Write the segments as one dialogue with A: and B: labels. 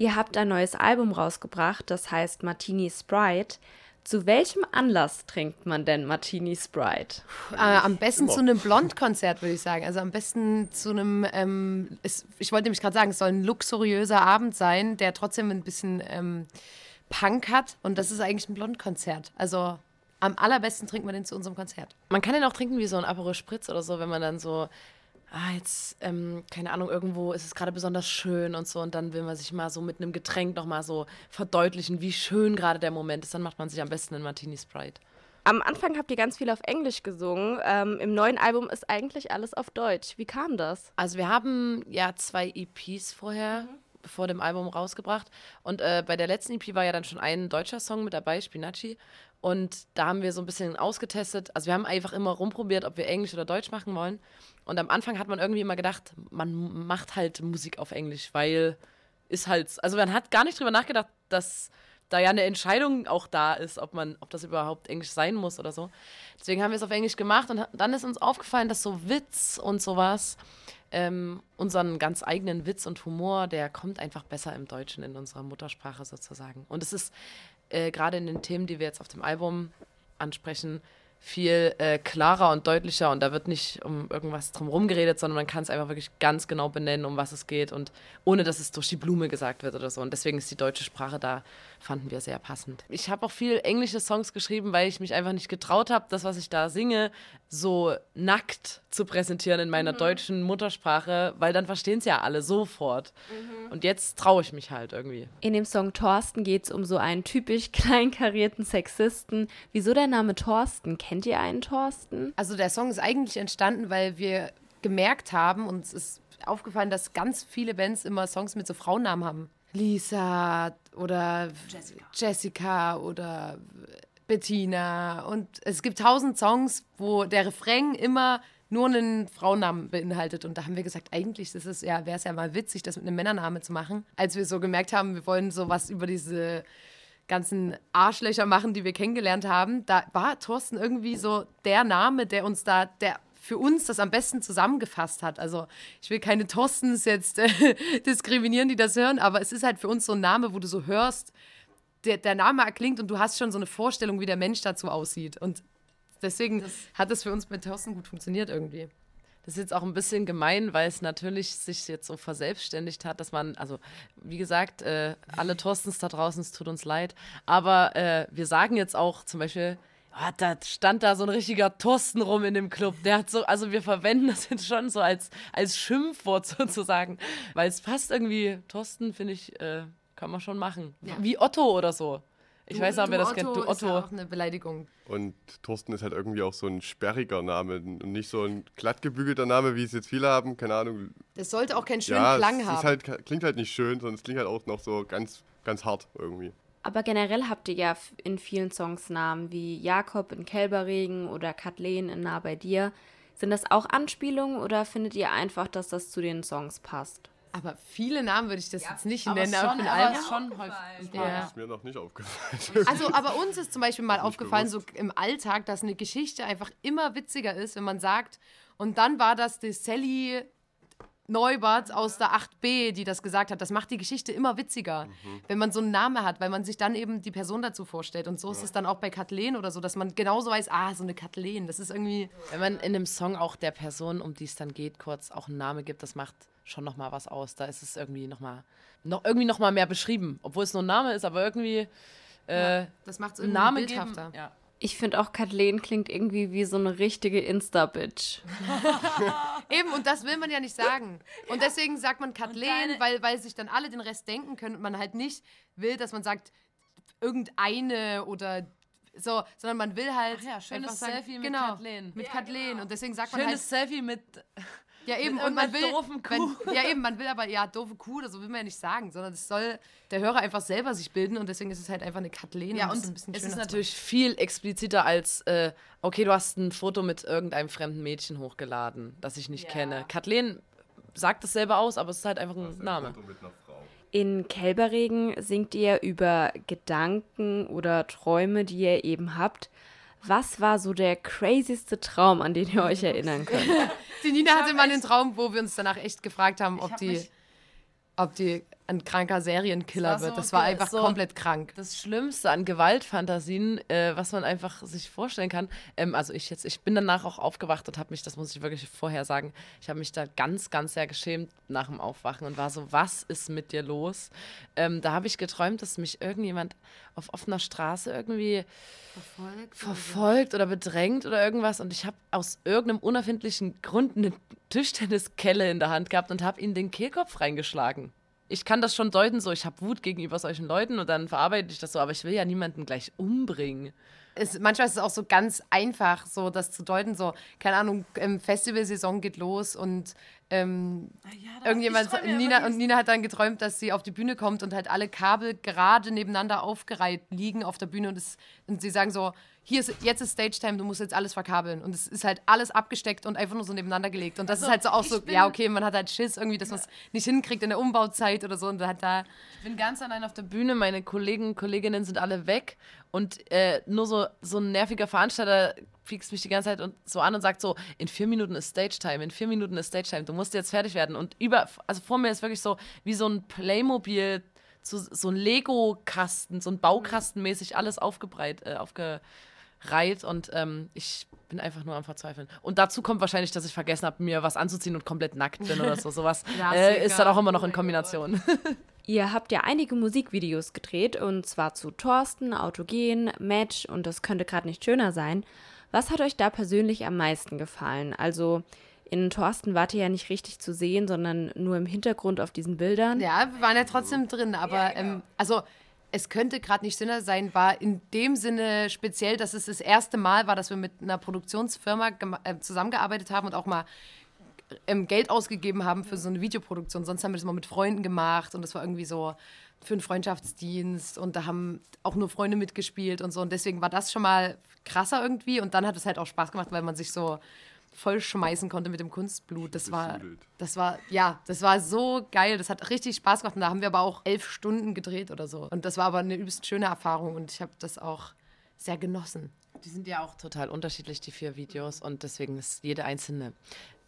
A: Ihr habt ein neues Album rausgebracht, das heißt Martini Sprite. Zu welchem Anlass trinkt man denn Martini Sprite?
B: Äh, am besten Immer. zu einem Blond-Konzert, würde ich sagen. Also am besten zu einem, ähm, es, ich wollte nämlich gerade sagen, es soll ein luxuriöser Abend sein, der trotzdem ein bisschen ähm, Punk hat. Und das ist eigentlich ein Blond-Konzert. Also am allerbesten trinkt man den zu unserem Konzert.
C: Man kann den auch trinken wie so ein Aperol Spritz oder so, wenn man dann so ah, jetzt, ähm, keine Ahnung, irgendwo ist es gerade besonders schön und so und dann will man sich mal so mit einem Getränk nochmal so verdeutlichen, wie schön gerade der Moment ist, dann macht man sich am besten einen Martini Sprite.
A: Am Anfang habt ihr ganz viel auf Englisch gesungen. Ähm, Im neuen Album ist eigentlich alles auf Deutsch. Wie kam das?
C: Also wir haben ja zwei EPs vorher mhm. Vor dem Album rausgebracht und äh, bei der letzten EP war ja dann schon ein deutscher Song mit dabei, Spinacci. Und da haben wir so ein bisschen ausgetestet. Also wir haben einfach immer rumprobiert, ob wir Englisch oder Deutsch machen wollen. Und am Anfang hat man irgendwie immer gedacht, man macht halt Musik auf Englisch, weil ist halt, also man hat gar nicht drüber nachgedacht, dass da ja eine Entscheidung auch da ist, ob man, ob das überhaupt Englisch sein muss oder so. Deswegen haben wir es auf Englisch gemacht und dann ist uns aufgefallen, dass so Witz und sowas, ähm, unseren ganz eigenen Witz und Humor, der kommt einfach besser im Deutschen in unserer Muttersprache sozusagen. Und es ist äh, gerade in den Themen, die wir jetzt auf dem Album ansprechen, viel äh, klarer und deutlicher und da wird nicht um irgendwas drumherum geredet, sondern man kann es einfach wirklich ganz genau benennen, um was es geht und ohne, dass es durch die Blume gesagt wird oder so. Und deswegen ist die deutsche Sprache da, fanden wir sehr passend. Ich habe auch viel englische Songs geschrieben, weil ich mich einfach nicht getraut habe, das, was ich da singe, so nackt zu präsentieren in meiner mhm. deutschen Muttersprache, weil dann verstehen es ja alle sofort. Mhm. Und jetzt traue ich mich halt irgendwie.
A: In dem Song Thorsten geht es um so einen typisch kleinkarierten Sexisten. Wieso der Name Thorsten? Kennt ihr einen Thorsten?
B: Also der Song ist eigentlich entstanden, weil wir gemerkt haben, uns ist aufgefallen, dass ganz viele Bands immer Songs mit so Frauennamen haben. Lisa oder Jessica, Jessica oder Bettina. Und es gibt tausend Songs, wo der Refrain immer nur einen Frauennamen beinhaltet. Und da haben wir gesagt, eigentlich ist es ja, wäre es ja mal witzig, das mit einem Männernnamen zu machen. Als wir so gemerkt haben, wir wollen so was über diese ganzen Arschlöcher machen, die wir kennengelernt haben, da war Thorsten irgendwie so der Name, der uns da, der für uns das am besten zusammengefasst hat. Also ich will keine Thorstens jetzt äh, diskriminieren, die das hören, aber es ist halt für uns so ein Name, wo du so hörst, der, der Name erklingt und du hast schon so eine Vorstellung, wie der Mensch dazu aussieht. Und deswegen das hat es für uns mit Thorsten gut funktioniert irgendwie.
C: Das ist jetzt auch ein bisschen gemein, weil es natürlich sich jetzt so verselbstständigt hat, dass man, also wie gesagt, äh, alle Thorstens da draußen, es tut uns leid, aber äh, wir sagen jetzt auch zum Beispiel, oh, da stand da so ein richtiger Thorsten rum in dem Club. Der hat so, also wir verwenden das jetzt schon so als, als Schimpfwort sozusagen, weil es passt irgendwie, Thorsten finde ich, äh, kann man schon machen. Ja. Wie Otto oder so. Ich du, weiß nicht, wer das kennt. Du Otto. Ist
B: ja auch eine Beleidigung.
D: Und Thorsten ist halt irgendwie auch so ein sperriger Name und nicht so ein glattgebügelter Name, wie es jetzt viele haben. Keine Ahnung.
B: Das sollte auch keinen schönen ja, Klang haben.
D: Es halt, klingt halt nicht schön, sondern es klingt halt auch noch so ganz, ganz hart irgendwie.
A: Aber generell habt ihr ja in vielen Songs Namen wie Jakob in Kälberregen oder Kathleen in Nah bei dir. Sind das auch Anspielungen oder findet ihr einfach, dass das zu den Songs passt?
B: Aber viele Namen würde ich das ja, jetzt nicht nennen.
C: Schon,
B: aber
C: aber schon häufig.
D: Ja. Das ist mir noch nicht aufgefallen.
B: Also, aber uns ist zum Beispiel mal aufgefallen, so im Alltag, dass eine Geschichte einfach immer witziger ist, wenn man sagt, und dann war das die Sally Neubert aus der 8b, die das gesagt hat. Das macht die Geschichte immer witziger, mhm. wenn man so einen Namen hat, weil man sich dann eben die Person dazu vorstellt. Und so ja. ist es dann auch bei Kathleen oder so, dass man genauso weiß, ah, so eine Kathleen, das ist irgendwie...
C: Wenn man in dem Song auch der Person, um die es dann geht, kurz auch einen Namen gibt, das macht schon nochmal was aus. Da ist es irgendwie nochmal noch, irgendwie noch mal mehr beschrieben, obwohl es nur ein Name ist, aber irgendwie... Äh,
B: ja, das macht es irgendwie Name bildhafter.
A: Geben, ja. Ich finde auch, Kathleen klingt irgendwie wie so eine richtige Insta-Bitch.
B: Eben, und das will man ja nicht sagen. Und deswegen sagt man Kathleen, weil, weil sich dann alle den Rest denken können und man halt nicht will, dass man sagt, irgendeine oder so, sondern man will halt.
C: Ach ja, schönes sagen, Selfie mit genau, Kathleen.
B: Mit ja, Kathleen. Genau. Und deswegen sagt
C: man
B: halt.
C: Schönes Selfie mit.
B: Ja, eben, und man will. Wenn, ja, eben, man will aber, ja, doofe Kuh, das will man ja nicht sagen, sondern es soll der Hörer einfach selber sich bilden und deswegen ist es halt einfach eine Kathleen.
C: Ja, und, und es ist natürlich viel expliziter als, äh, okay, du hast ein Foto mit irgendeinem fremden Mädchen hochgeladen, das ich nicht ja. kenne. Kathleen sagt es selber aus, aber es ist halt einfach ein Name.
A: In Kälberregen singt ihr über Gedanken oder Träume, die ihr eben habt. Was war so der crazyste Traum, an den ihr euch erinnern könnt?
B: die Nina hatte mal einen Traum, wo wir uns danach echt gefragt haben, ob die, ob die ein kranker Serienkiller
C: Das
B: wird. Das war einfach
C: so-
B: komplett krank.
C: Das Schlimmste an Gewaltfantasien, äh, was man einfach sich vorstellen kann. Ähm, also ich jetzt, ich bin danach auch aufgewacht und habe mich, das muss ich wirklich vorher sagen, ich habe mich da ganz, ganz sehr geschämt nach dem Aufwachen und war so, was ist mit dir los? Ähm, da habe ich geträumt, dass mich irgendjemand auf offener Straße irgendwie verfolgt oder bedrängt oder irgendwas und ich habe aus irgendeinem unerfindlichen Grund eine Tischtenniskelle in der Hand gehabt und habe ihnen den Kehlkopf reingeschlagen. Ich kann das schon deuten, so ich habe Wut gegenüber solchen Leuten und dann verarbeite ich das so, aber ich will ja niemanden gleich umbringen.
B: Es, manchmal ist es auch so ganz einfach, so das zu deuten, so, keine Ahnung, Festivalsaison geht los und ähm, irgendjemand, Nina, und Nina hat dann geträumt, dass sie auf die Bühne kommt und halt alle Kabel gerade nebeneinander aufgereiht liegen auf der Bühne und, es, und sie sagen so, hier ist, jetzt ist Stage Time, du musst jetzt alles verkabeln. Und es ist halt alles abgesteckt und einfach nur so nebeneinander gelegt. Und das ist halt so auch so, ja, okay, man hat halt Schiss irgendwie, dass man es nicht hinkriegt in der Umbauzeit oder so. Und da hat da,
C: Ich bin ganz allein auf der Bühne, meine Kollegen, Kolleginnen sind alle weg und äh, nur so, so ein nerviger Veranstalter piekst mich die ganze Zeit und so an und sagt so, in vier Minuten ist Stage Time, in vier Minuten ist Stage Time, du musst jetzt fertig werden. Und über, also vor mir ist wirklich so wie so ein Playmobil, so, so ein Lego-Kasten, so ein Baukasten mäßig alles aufgebreit, äh, aufgereiht und ähm, ich bin einfach nur am Verzweifeln. Und dazu kommt wahrscheinlich, dass ich vergessen habe, mir was anzuziehen und komplett nackt bin oder so. Sowas äh, ist dann auch immer noch in Kombination.
A: Ihr habt ja einige Musikvideos gedreht und zwar zu Thorsten, Autogen, Match und das könnte gerade nicht schöner sein. Was hat euch da persönlich am meisten gefallen? Also in Thorsten wart ihr ja nicht richtig zu sehen, sondern nur im Hintergrund auf diesen Bildern.
B: ja, wir waren ja trotzdem drin, aber ähm, also es könnte gerade nicht Sinn sein, war in dem Sinne speziell, dass es das erste Mal war, dass wir mit einer Produktionsfirma äh, zusammengearbeitet haben und auch mal ähm, Geld ausgegeben haben für so eine Videoproduktion. Sonst haben wir das mal mit Freunden gemacht und das war irgendwie so für einen Freundschaftsdienst und da haben auch nur Freunde mitgespielt und so. Und deswegen war das schon mal krasser irgendwie und dann hat es halt auch Spaß gemacht, weil man sich so voll schmeißen konnte mit dem Kunstblut. Das war, das war, ja, das war so geil. Das hat richtig Spaß gemacht und da haben wir aber auch elf Stunden gedreht oder so. Und das war aber eine übelst schöne Erfahrung und ich habe das auch sehr genossen.
C: Die sind ja auch total unterschiedlich, die vier Videos. Und deswegen ist jede einzelne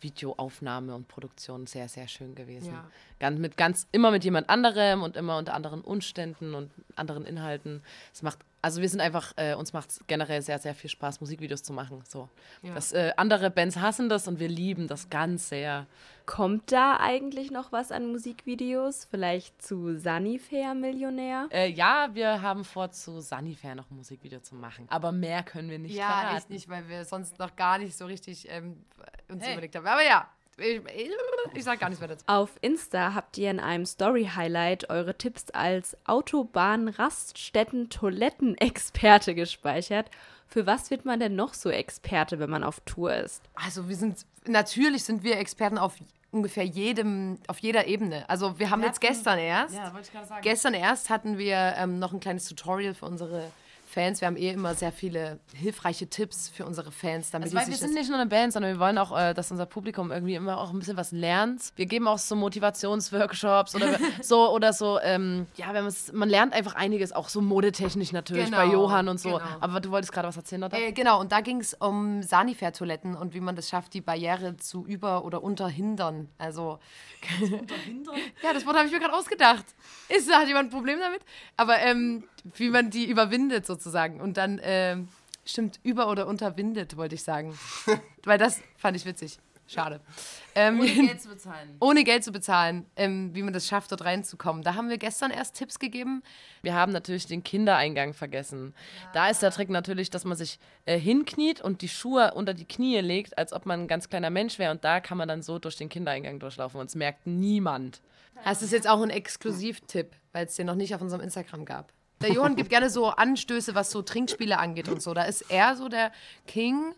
C: Videoaufnahme und Produktion sehr, sehr schön gewesen.
B: Ja.
C: Ganz, mit ganz, immer mit jemand anderem und immer unter anderen Umständen und anderen Inhalten. Es macht, also wir sind einfach, äh, uns macht es generell sehr, sehr viel Spaß, Musikvideos zu machen. So. Das, äh, andere Bands hassen das und wir lieben das ganz sehr.
A: Kommt da eigentlich noch was an Musikvideos? Vielleicht zu Sunnyfair Millionär?
C: Äh, ja, wir haben vor, zu Sunnyfair noch ein Musikvideo zu machen. Aber mehr können wir nicht verraten.
B: echt nicht, weil wir sonst noch gar nicht so richtig ähm, uns
C: Hey.
B: überlegt haben. Aber ja, ich, ich sag gar nichts mehr dazu.
A: Auf Insta habt ihr in einem Story-Highlight eure Tipps als Autobahn-Raststätten-Toiletten-Experte gespeichert. Für was wird man denn noch so Experte, wenn man auf Tour ist?
B: Also wir sind, natürlich sind wir Experten auf ungefähr jedem, auf jeder Ebene. Also wir haben jetzt gestern erst,
C: Ja, wollte ich gerade sagen.
B: gestern erst hatten wir ähm, noch ein kleines Tutorial für unsere Fans. Wir haben eh immer sehr viele hilfreiche Tipps für unsere Fans, damit
C: Also, weil wir sind nicht nur eine Band, sondern wir wollen auch, äh, dass unser Publikum irgendwie immer auch ein bisschen was lernt. Wir geben auch so Motivationsworkshops oder so oder so. Ähm, ja, wenn man lernt einfach einiges, auch so modetechnisch natürlich bei
B: Genau,
C: Johann und so.
B: genau.
C: Aber du wolltest gerade was erzählen, oder?
B: Äh, genau, und da ging es um Sanifair-Toiletten und wie man das schafft, die Barriere zu über- oder unterhindern. Also. ja, das Wort habe ich mir gerade ausgedacht. Ist, hat jemand ein Problem damit? Aber ähm, wie man die überwindet sozusagen. Und dann, ähm, stimmt, über- oder unterwindet, wollte ich sagen. Weil das fand ich witzig. Schade. Ähm,
C: zu bezahlen.
B: ohne Geld zu bezahlen, ähm, wie man das schafft, dort reinzukommen. Da haben wir gestern erst Tipps gegeben.
C: Wir haben natürlich den Kindereingang vergessen. Da ist der Trick natürlich, dass man sich äh, hinkniet und die Schuhe unter die Knie legt, als ob man ein ganz kleiner Mensch wäre. Und da kann man dann so durch den Kindereingang durchlaufen und es merkt niemand.
B: Das ist jetzt auch ein Exklusivtipp, weil es den noch nicht auf unserem Instagram gab. Der Johann gibt gerne so Anstöße, was so Trinkspiele angeht und so. Da ist er so der King.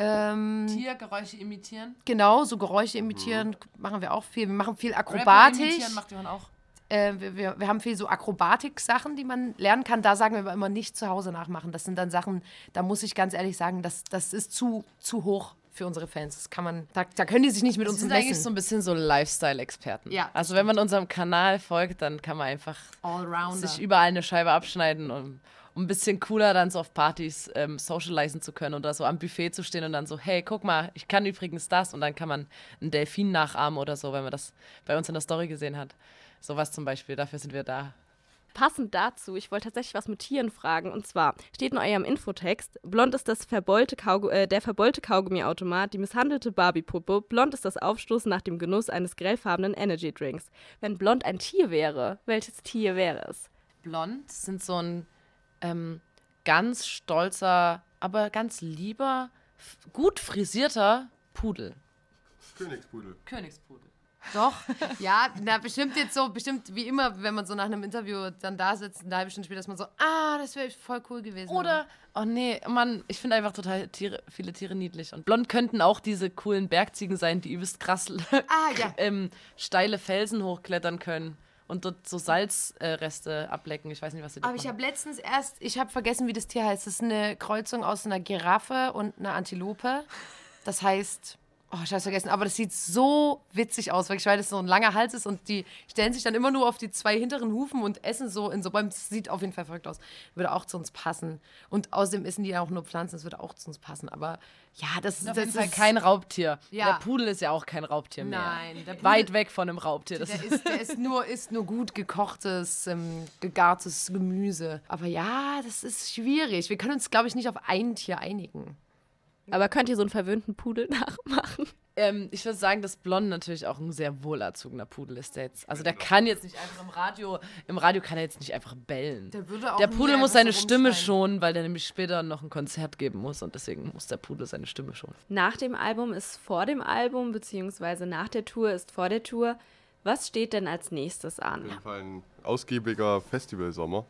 B: Ähm,
C: Tiergeräusche imitieren.
B: genau, so Geräusche imitieren machen wir auch viel. Wir machen viel Akrobatik.
C: macht Johann auch.
B: Äh, wir, wir, wir haben viel so Akrobatik-Sachen, die man lernen kann. Da sagen wir aber immer nicht zu Hause nachmachen. Das sind dann Sachen, da muss ich ganz ehrlich sagen, das, das ist zu, zu hoch für unsere Fans. Das kann man, da, da können die sich nicht mit
C: Wir
B: uns
C: sind
B: messen.
C: eigentlich so ein bisschen so Lifestyle-Experten.
B: Ja,
C: Also wenn man unserem Kanal folgt, dann kann man einfach sich überall eine Scheibe abschneiden, um, um ein bisschen cooler dann so auf Partys ähm, socialisen zu können oder so am Buffet zu stehen und dann so, hey, guck mal, ich kann übrigens das und dann kann man einen Delfin nachahmen oder so, wenn man das bei uns in der Story gesehen hat. Sowas zum Beispiel, dafür sind wir da.
A: Passend dazu, ich wollte tatsächlich was mit Tieren fragen. Und zwar steht in eurem Infotext: Blond ist das verbeulte Kaugu äh, der verbeulte Kaugummiautomat, die misshandelte Barbie-Puppe. Blond ist das Aufstoßen nach dem Genuss eines grellfarbenen Energy-Drinks. Wenn blond ein Tier wäre, welches Tier wäre es?
C: Blond sind so ein ähm, ganz stolzer, aber ganz lieber, gut frisierter Pudel.
D: Königspudel.
C: Königspudel.
B: Doch, ja, na, bestimmt jetzt so, bestimmt wie immer, wenn man so nach einem Interview dann da sitzt, eine halbe Stunde später, dass man so, ah, das wäre voll cool gewesen.
C: Oder, oh nee, Mann, ich finde einfach total Tiere, viele Tiere niedlich. Und blond könnten auch diese coolen Bergziegen sein, die übelst krass
B: Ah, ja.
C: ähm, steile Felsen hochklettern können und dort so Salzreste äh, ablecken. Ich weiß nicht, was sie
B: Aber ich habe letztens erst, ich habe vergessen, wie das Tier heißt. Das ist eine Kreuzung aus einer Giraffe und einer Antilope. Das heißt, oh, ich habe vergessen, aber das sieht so witzig aus, wirklich, weil das so ein langer Hals ist und die stellen sich dann immer nur auf die zwei hinteren Hufen und essen so in so Bäumen. Das sieht auf jeden Fall verrückt aus. Würde auch zu uns passen. Und außerdem essen die ja auch nur Pflanzen, das würde auch zu uns passen. Aber ja, das, das ist
C: kein Raubtier.
B: Ja.
C: Der Pudel ist ja auch kein Raubtier mehr.
B: Nein, der Pudel-
C: Weit weg von einem Raubtier. Das
B: Der ist, der ist, nur, ist nur gut gekochtes, ähm, gegartes Gemüse. Aber ja, das ist schwierig. Wir können uns, glaube ich, nicht auf ein Tier einigen.
A: Aber könnt ihr so einen verwöhnten Pudel nachmachen?
C: Ähm, ich würde sagen, dass Blond natürlich auch ein sehr wohlerzogener Pudel ist. Der jetzt, also der kann jetzt nicht einfach im Radio, im Radio kann er jetzt nicht einfach bellen.
B: Der würde auch
C: Der Pudel muss seine
B: so
C: Stimme schonen, weil der nämlich später noch ein Konzert geben muss und deswegen muss der Pudel seine Stimme schonen.
A: Nach dem Album ist vor dem Album, beziehungsweise nach der Tour ist vor der Tour. Was steht denn als nächstes
D: Auf
A: an?
D: jeden Fall ein ausgiebiger Festivalsommer.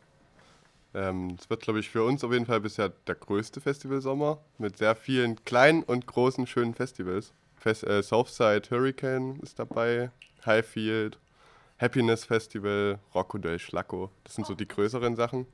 D: Ähm, Es wird, glaube ich, für uns auf jeden Fall bisher der größte Festivalsommer mit sehr vielen kleinen und großen, schönen Festivals. Fest, äh, Southside Hurricane ist dabei, Highfield, Happiness Festival, Rocco del Schlacco. Das sind so die größeren Sachen.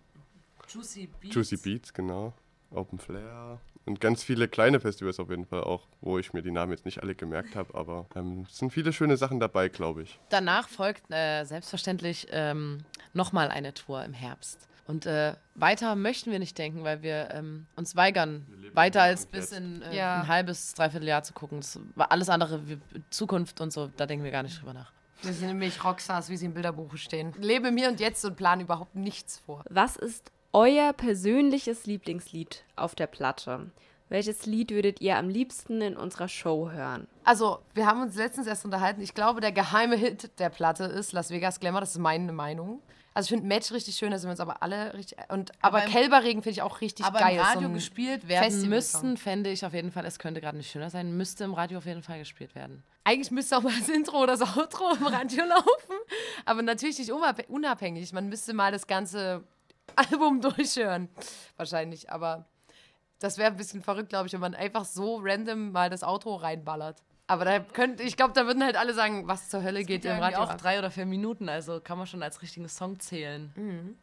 C: Juicy Beats.
D: Juicy Beats, genau. Open Flair. Und ganz viele kleine Festivals auf jeden Fall auch, wo ich mir die Namen jetzt nicht alle gemerkt habe, aber ähm, es sind viele schöne Sachen dabei, glaube ich.
C: Danach folgt äh, selbstverständlich ähm, nochmal eine Tour im Herbst. Und äh, weiter möchten wir nicht denken, weil wir ähm, uns weigern, weiter
D: nur
C: als bis in äh,
B: Ja.
C: ein halbes, dreiviertel Jahr zu gucken. Das war alles andere, wie Zukunft und so, da denken wir gar nicht drüber nach.
B: Wir sind nämlich Rockstars, wie sie im Bilderbuch stehen. Lebe im Hier und Jetzt und planen überhaupt nichts vor.
A: Was ist euer persönliches Lieblingslied auf der Platte? Welches Lied würdet ihr am liebsten in unserer Show hören?
B: Also, wir haben uns letztens erst unterhalten. Ich glaube, der geheime Hit der Platte ist Las Vegas Glamour. Das ist meine Meinung. Also, ich finde Match richtig schön, da sind wir uns aber alle richtig. Und, aber
C: im-
B: Kälberregen finde ich auch richtig
C: Aber
B: geil.
C: im Radio
B: so
C: gespielt werden
B: Festivalsong.
C: müssten, fände ich auf jeden Fall, es könnte gerade nicht schöner sein, müsste im Radio auf jeden Fall gespielt werden.
B: Eigentlich müsste auch mal das Intro oder das Outro im Radio laufen. Aber natürlich nicht unabhäng- unabhängig. Man müsste mal das ganze Album durchhören. Wahrscheinlich. Aber das wäre ein bisschen verrückt, glaube ich, wenn man einfach so random mal das Outro reinballert. Aber da könnte, ich glaube, da würden halt alle sagen, was zur Hölle geht,
C: ja
B: im Radio
C: auch
B: ab.
C: drei oder vier Minuten, also kann man schon als richtigen Song zählen.